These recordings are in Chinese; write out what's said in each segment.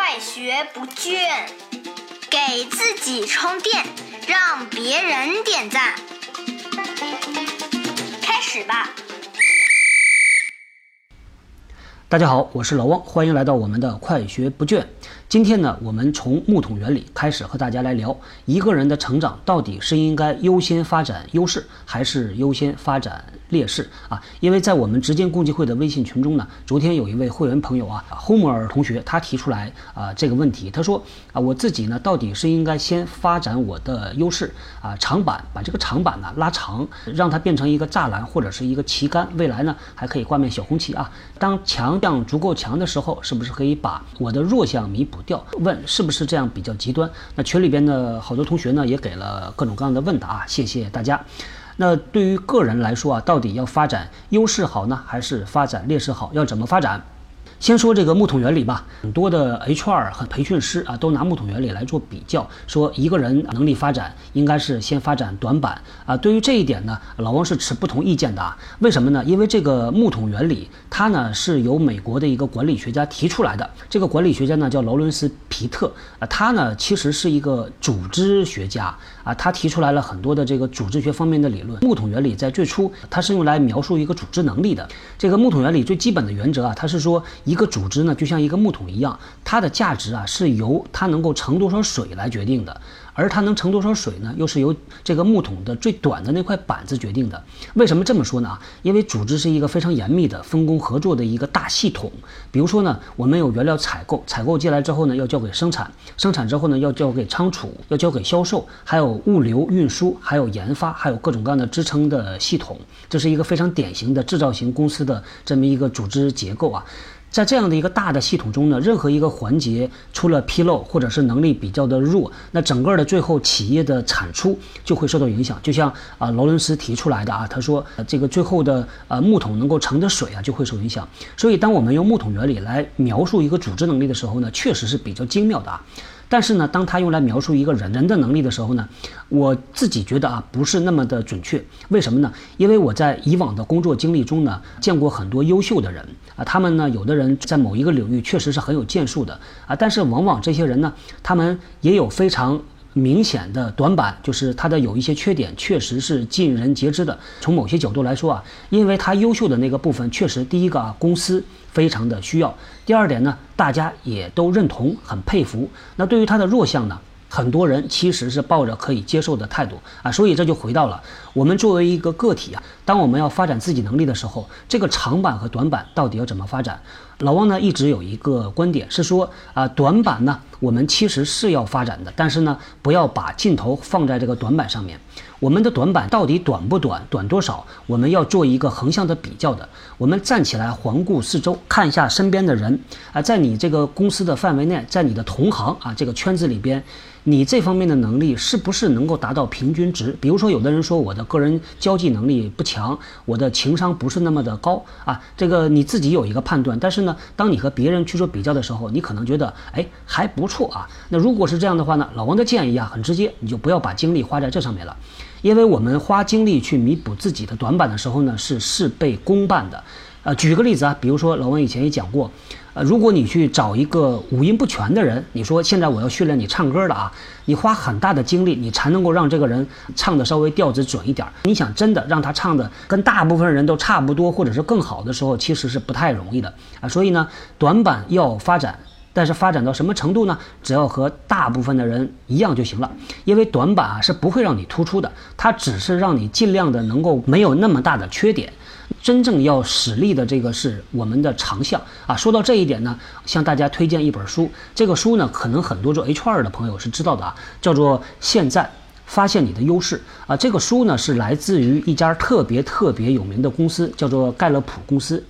快学不倦，给自己充电，让别人点赞。开始吧。大家好，我是老汪，欢迎来到我们的快学不倦。今天呢，我们从木桶原理开始和大家来聊，一个人的成长到底是应该优先发展优势，还是优先发展劣势啊？因为在我们直间共济会的微信群中呢，昨天有一位会员朋友啊，侯摩尔同学，他提出来啊这个问题，他说啊，我自己呢到底是应该先发展我的优势啊，长板把这个长板呢拉长，让它变成一个栅栏或者是一个旗杆，未来呢还可以挂面小红旗啊。当强项足够强的时候，是不是可以把我的弱项弥补？掉问是不是这样比较极端？那群里边的好多同学呢，也给了各种各样的问答，谢谢大家。那对于个人来说啊，到底要发展优势好呢，还是发展劣势好？要怎么发展？先说这个木桶原理吧，很多的 HR 和培训师啊，都拿木桶原理来做比较，说一个人能力发展应该是先发展短板啊。对于这一点呢，老王是持不同意见的啊。为什么呢？因为这个木桶原理，它呢是由美国的一个管理学家提出来的。这个管理学家呢叫劳伦斯·皮特啊，他呢其实是一个组织学家啊，他提出来了很多的这个组织学方面的理论。木桶原理在最初，它是用来描述一个组织能力的。这个木桶原理最基本的原则啊，它是说。一个组织呢，就像一个木桶一样，它的价值啊是由它能够盛多少水来决定的。而它能盛多少水呢？又是由这个木桶的最短的那块板子决定的。为什么这么说呢？因为组织是一个非常严密的分工合作的一个大系统。比如说呢，我们有原料采购，采购进来之后呢，要交给生产，生产之后呢，要交给仓储，要交给销售，还有物流运输，还有研发，还有各种各样的支撑的系统。这是一个非常典型的制造型公司的这么一个组织结构啊。在这样的一个大的系统中呢，任何一个环节出了纰漏，或者是能力比较的弱，那整个的最后企业的产出就会受到影响。就像啊劳伦斯提出来的啊，他说这个最后的呃木桶能够盛的水啊就会受影响。所以当我们用木桶原理来描述一个组织能力的时候呢，确实是比较精妙的啊。但是呢，当他用来描述一个人人的能力的时候呢，我自己觉得啊，不是那么的准确。为什么呢？因为我在以往的工作经历中呢，见过很多优秀的人啊，他们呢，有的人在某一个领域确实是很有建树的啊，但是往往这些人呢，他们也有非常。明显的短板就是它的有一些缺点，确实是尽人皆知的。从某些角度来说啊，因为它优秀的那个部分，确实第一个啊，公司非常的需要；第二点呢，大家也都认同，很佩服。那对于它的弱项呢？很多人其实是抱着可以接受的态度啊，所以这就回到了我们作为一个个体啊，当我们要发展自己能力的时候，这个长板和短板到底要怎么发展？老汪呢一直有一个观点是说啊，短板呢我们其实是要发展的，但是呢不要把镜头放在这个短板上面。我们的短板到底短不短，短多少？我们要做一个横向的比较的。我们站起来环顾四周，看一下身边的人啊，在你这个公司的范围内，在你的同行啊这个圈子里边。你这方面的能力是不是能够达到平均值？比如说，有的人说我的个人交际能力不强，我的情商不是那么的高啊，这个你自己有一个判断。但是呢，当你和别人去做比较的时候，你可能觉得哎还不错啊。那如果是这样的话呢，老王的建议啊很直接，你就不要把精力花在这上面了，因为我们花精力去弥补自己的短板的时候呢，是事倍功半的。呃，举个例子啊，比如说老王以前也讲过。如果你去找一个五音不全的人，你说现在我要训练你唱歌了啊，你花很大的精力，你才能够让这个人唱的稍微调子准一点。你想真的让他唱的跟大部分人都差不多，或者是更好的时候，其实是不太容易的啊。所以呢，短板要发展，但是发展到什么程度呢？只要和大部分的人一样就行了，因为短板啊是不会让你突出的，它只是让你尽量的能够没有那么大的缺点。真正要使力的这个是我们的长项啊。说到这一点呢，向大家推荐一本书。这个书呢，可能很多做 HR 的朋友是知道的啊，叫做《现在发现你的优势》啊。这个书呢是来自于一家特别特别有名的公司，叫做盖勒普公司。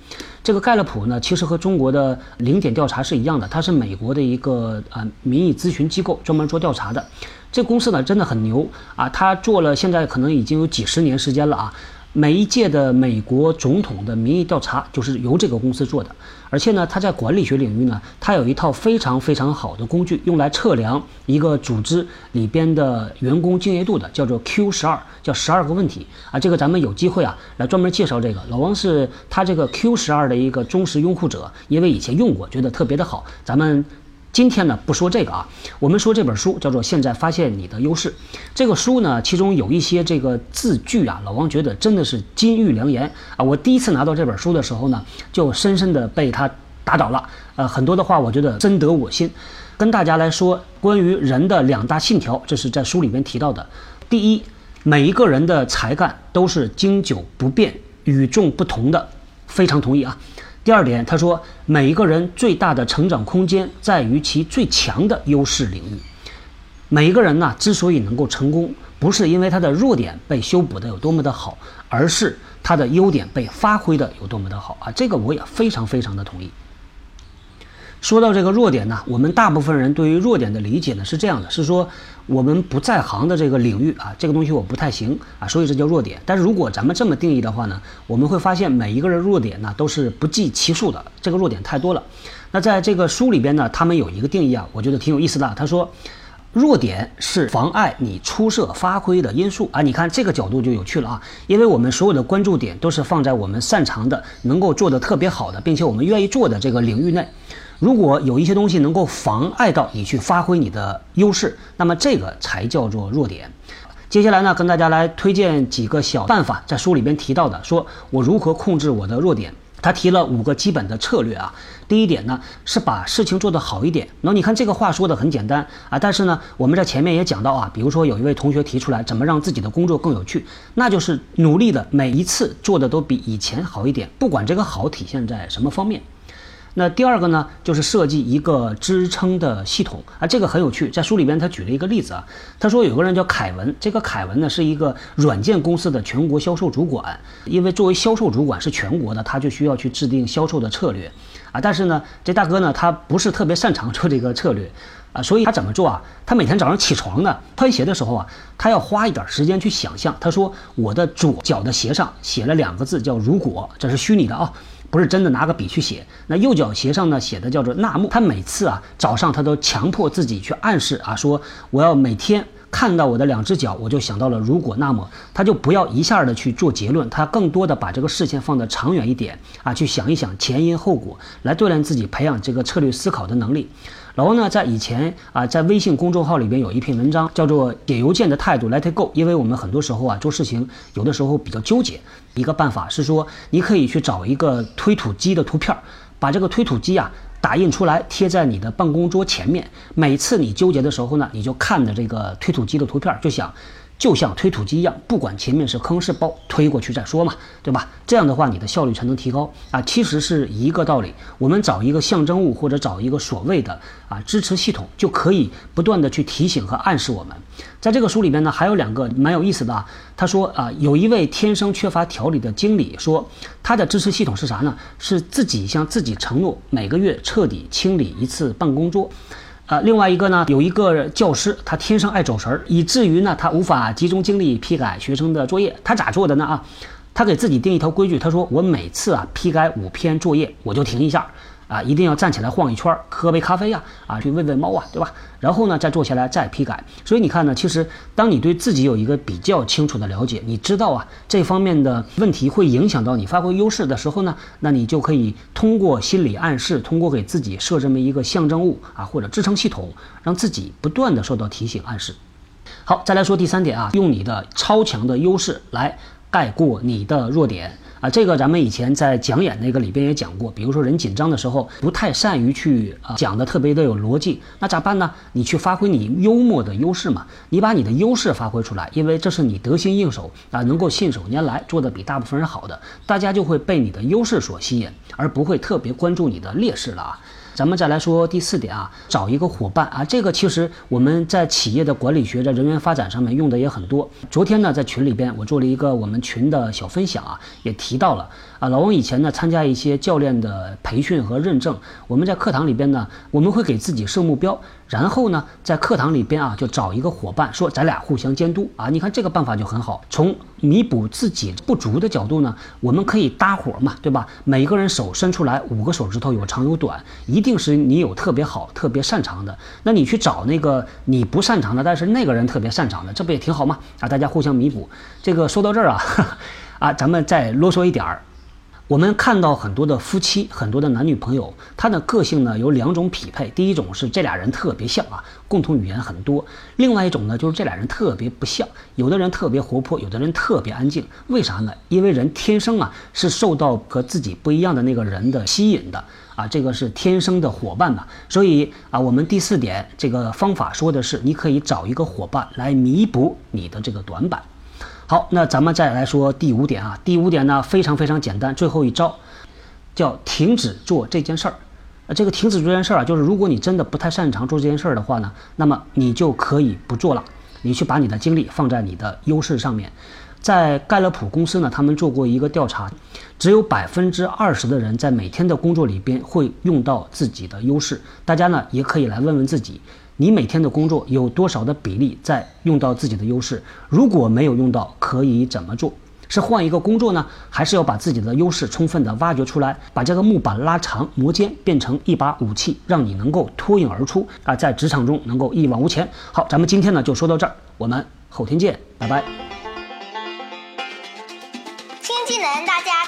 这个盖勒普呢，其实和中国的零点调查是一样的，它是美国的一个呃民意咨询机构，专门做调查的。这公司呢真的很牛啊，它做了现在可能已经有几十年时间了啊。每一届的美国总统的民意调查就是由这个公司做的，而且呢，它在管理学领域呢，它有一套非常非常好的工具，用来测量一个组织里边的员工敬业度的，叫做 Q 十二，叫十二个问题啊。这个咱们有机会啊，来专门介绍这个。老王是他这个 Q 十二的一个忠实拥护者，因为以前用过，觉得特别的好，咱们。今天呢不说这个啊，我们说这本书叫做《现在发现你的优势》。这个书呢，其中有一些这个字句啊，老王觉得真的是金玉良言啊。我第一次拿到这本书的时候呢，就深深的被他打倒了。呃，很多的话我觉得深得我心。跟大家来说关于人的两大信条，这是在书里面提到的。第一，每一个人的才干都是经久不变、与众不同的，非常同意啊。第二点，他说每一个人最大的成长空间在于其最强的优势领域。每一个人呢，之所以能够成功，不是因为他的弱点被修补的有多么的好，而是他的优点被发挥的有多么的好啊。这个我也非常非常的同意。说到这个弱点呢，我们大部分人对于弱点的理解呢是这样的：是说我们不在行的这个领域啊，这个东西我不太行啊，所以这叫弱点。但是如果咱们这么定义的话呢，我们会发现每一个人弱点呢都是不计其数的，这个弱点太多了。那在这个书里边呢，他们有一个定义啊，我觉得挺有意思的。他说，弱点是妨碍你出色发挥的因素啊。你看这个角度就有趣了啊，因为我们所有的关注点都是放在我们擅长的、能够做得特别好的，并且我们愿意做的这个领域内。如果有一些东西能够妨碍到你去发挥你的优势，那么这个才叫做弱点。接下来呢，跟大家来推荐几个小办法，在书里边提到的，说我如何控制我的弱点。他提了五个基本的策略啊。第一点呢，是把事情做得好一点。那你看这个话说的很简单啊，但是呢，我们在前面也讲到啊，比如说有一位同学提出来，怎么让自己的工作更有趣，那就是努力的每一次做的都比以前好一点，不管这个好体现在什么方面。那第二个呢，就是设计一个支撑的系统啊，这个很有趣。在书里边，他举了一个例子啊，他说有个人叫凯文，这个凯文呢是一个软件公司的全国销售主管，因为作为销售主管是全国的，他就需要去制定销售的策略啊。但是呢，这大哥呢，他不是特别擅长做这个策略啊，所以他怎么做啊？他每天早上起床呢，穿鞋的时候啊，他要花一点时间去想象。他说，我的左脚的鞋上写了两个字，叫“如果”，这是虚拟的啊。不是真的拿个笔去写，那右脚鞋上呢写的叫做纳木。他每次啊早上他都强迫自己去暗示啊，说我要每天看到我的两只脚，我就想到了如果那么，他就不要一下的去做结论，他更多的把这个视线放得长远一点啊，去想一想前因后果，来锻炼自己，培养这个策略思考的能力。老王呢，在以前啊，在微信公众号里边有一篇文章，叫做“写邮件的态度 Let it go”。因为我们很多时候啊，做事情有的时候比较纠结。一个办法是说，你可以去找一个推土机的图片，把这个推土机啊打印出来，贴在你的办公桌前面。每次你纠结的时候呢，你就看着这个推土机的图片，就想。就像推土机一样，不管前面是坑是包，推过去再说嘛，对吧？这样的话，你的效率才能提高啊。其实是一个道理。我们找一个象征物，或者找一个所谓的啊支持系统，就可以不断的去提醒和暗示我们。在这个书里边呢，还有两个蛮有意思的啊。他说啊，有一位天生缺乏条理的经理说，他的支持系统是啥呢？是自己向自己承诺，每个月彻底清理一次办公桌。啊，另外一个呢，有一个教师，他天生爱走神儿，以至于呢，他无法集中精力批改学生的作业。他咋做的呢？啊，他给自己定一条规矩，他说：“我每次啊批改五篇作业，我就停一下。”啊，一定要站起来晃一圈，喝杯咖啡呀，啊，去喂喂猫啊，对吧？然后呢，再坐下来再批改。所以你看呢，其实当你对自己有一个比较清楚的了解，你知道啊这方面的问题会影响到你发挥优势的时候呢，那你就可以通过心理暗示，通过给自己设这么一个象征物啊或者支撑系统，让自己不断的受到提醒暗示。好，再来说第三点啊，用你的超强的优势来盖过你的弱点。啊，这个咱们以前在讲演那个里边也讲过，比如说人紧张的时候不太善于去啊讲的特别的有逻辑，那咋办呢？你去发挥你幽默的优势嘛，你把你的优势发挥出来，因为这是你得心应手啊，能够信手拈来，做的比大部分人好的，大家就会被你的优势所吸引，而不会特别关注你的劣势了啊。咱们再来说第四点啊，找一个伙伴啊，这个其实我们在企业的管理学、在人员发展上面用的也很多。昨天呢，在群里边我做了一个我们群的小分享啊，也提到了啊，老王以前呢参加一些教练的培训和认证，我们在课堂里边呢，我们会给自己设目标。然后呢，在课堂里边啊，就找一个伙伴，说咱俩互相监督啊。你看这个办法就很好。从弥补自己不足的角度呢，我们可以搭伙嘛，对吧？每个人手伸出来，五个手指头有长有短，一定是你有特别好、特别擅长的。那你去找那个你不擅长的，但是那个人特别擅长的，这不也挺好吗？啊，大家互相弥补。这个说到这儿啊，啊，咱们再啰嗦一点儿。我们看到很多的夫妻，很多的男女朋友，他的个性呢有两种匹配。第一种是这俩人特别像啊，共同语言很多；另外一种呢就是这俩人特别不像，有的人特别活泼，有的人特别安静。为啥呢？因为人天生啊是受到和自己不一样的那个人的吸引的啊，这个是天生的伙伴嘛。所以啊，我们第四点这个方法说的是，你可以找一个伙伴来弥补你的这个短板。好，那咱们再来说第五点啊。第五点呢，非常非常简单，最后一招叫停止做这件事儿。呃，这个停止做这件事儿啊，就是如果你真的不太擅长做这件事儿的话呢，那么你就可以不做了，你去把你的精力放在你的优势上面。在盖勒普公司呢，他们做过一个调查，只有百分之二十的人在每天的工作里边会用到自己的优势。大家呢也可以来问问自己。你每天的工作有多少的比例在用到自己的优势？如果没有用到，可以怎么做？是换一个工作呢，还是要把自己的优势充分的挖掘出来，把这个木板拉长磨尖，变成一把武器，让你能够脱颖而出啊，在职场中能够一往无前。好，咱们今天呢就说到这儿，我们后天见，拜拜。新技能大家？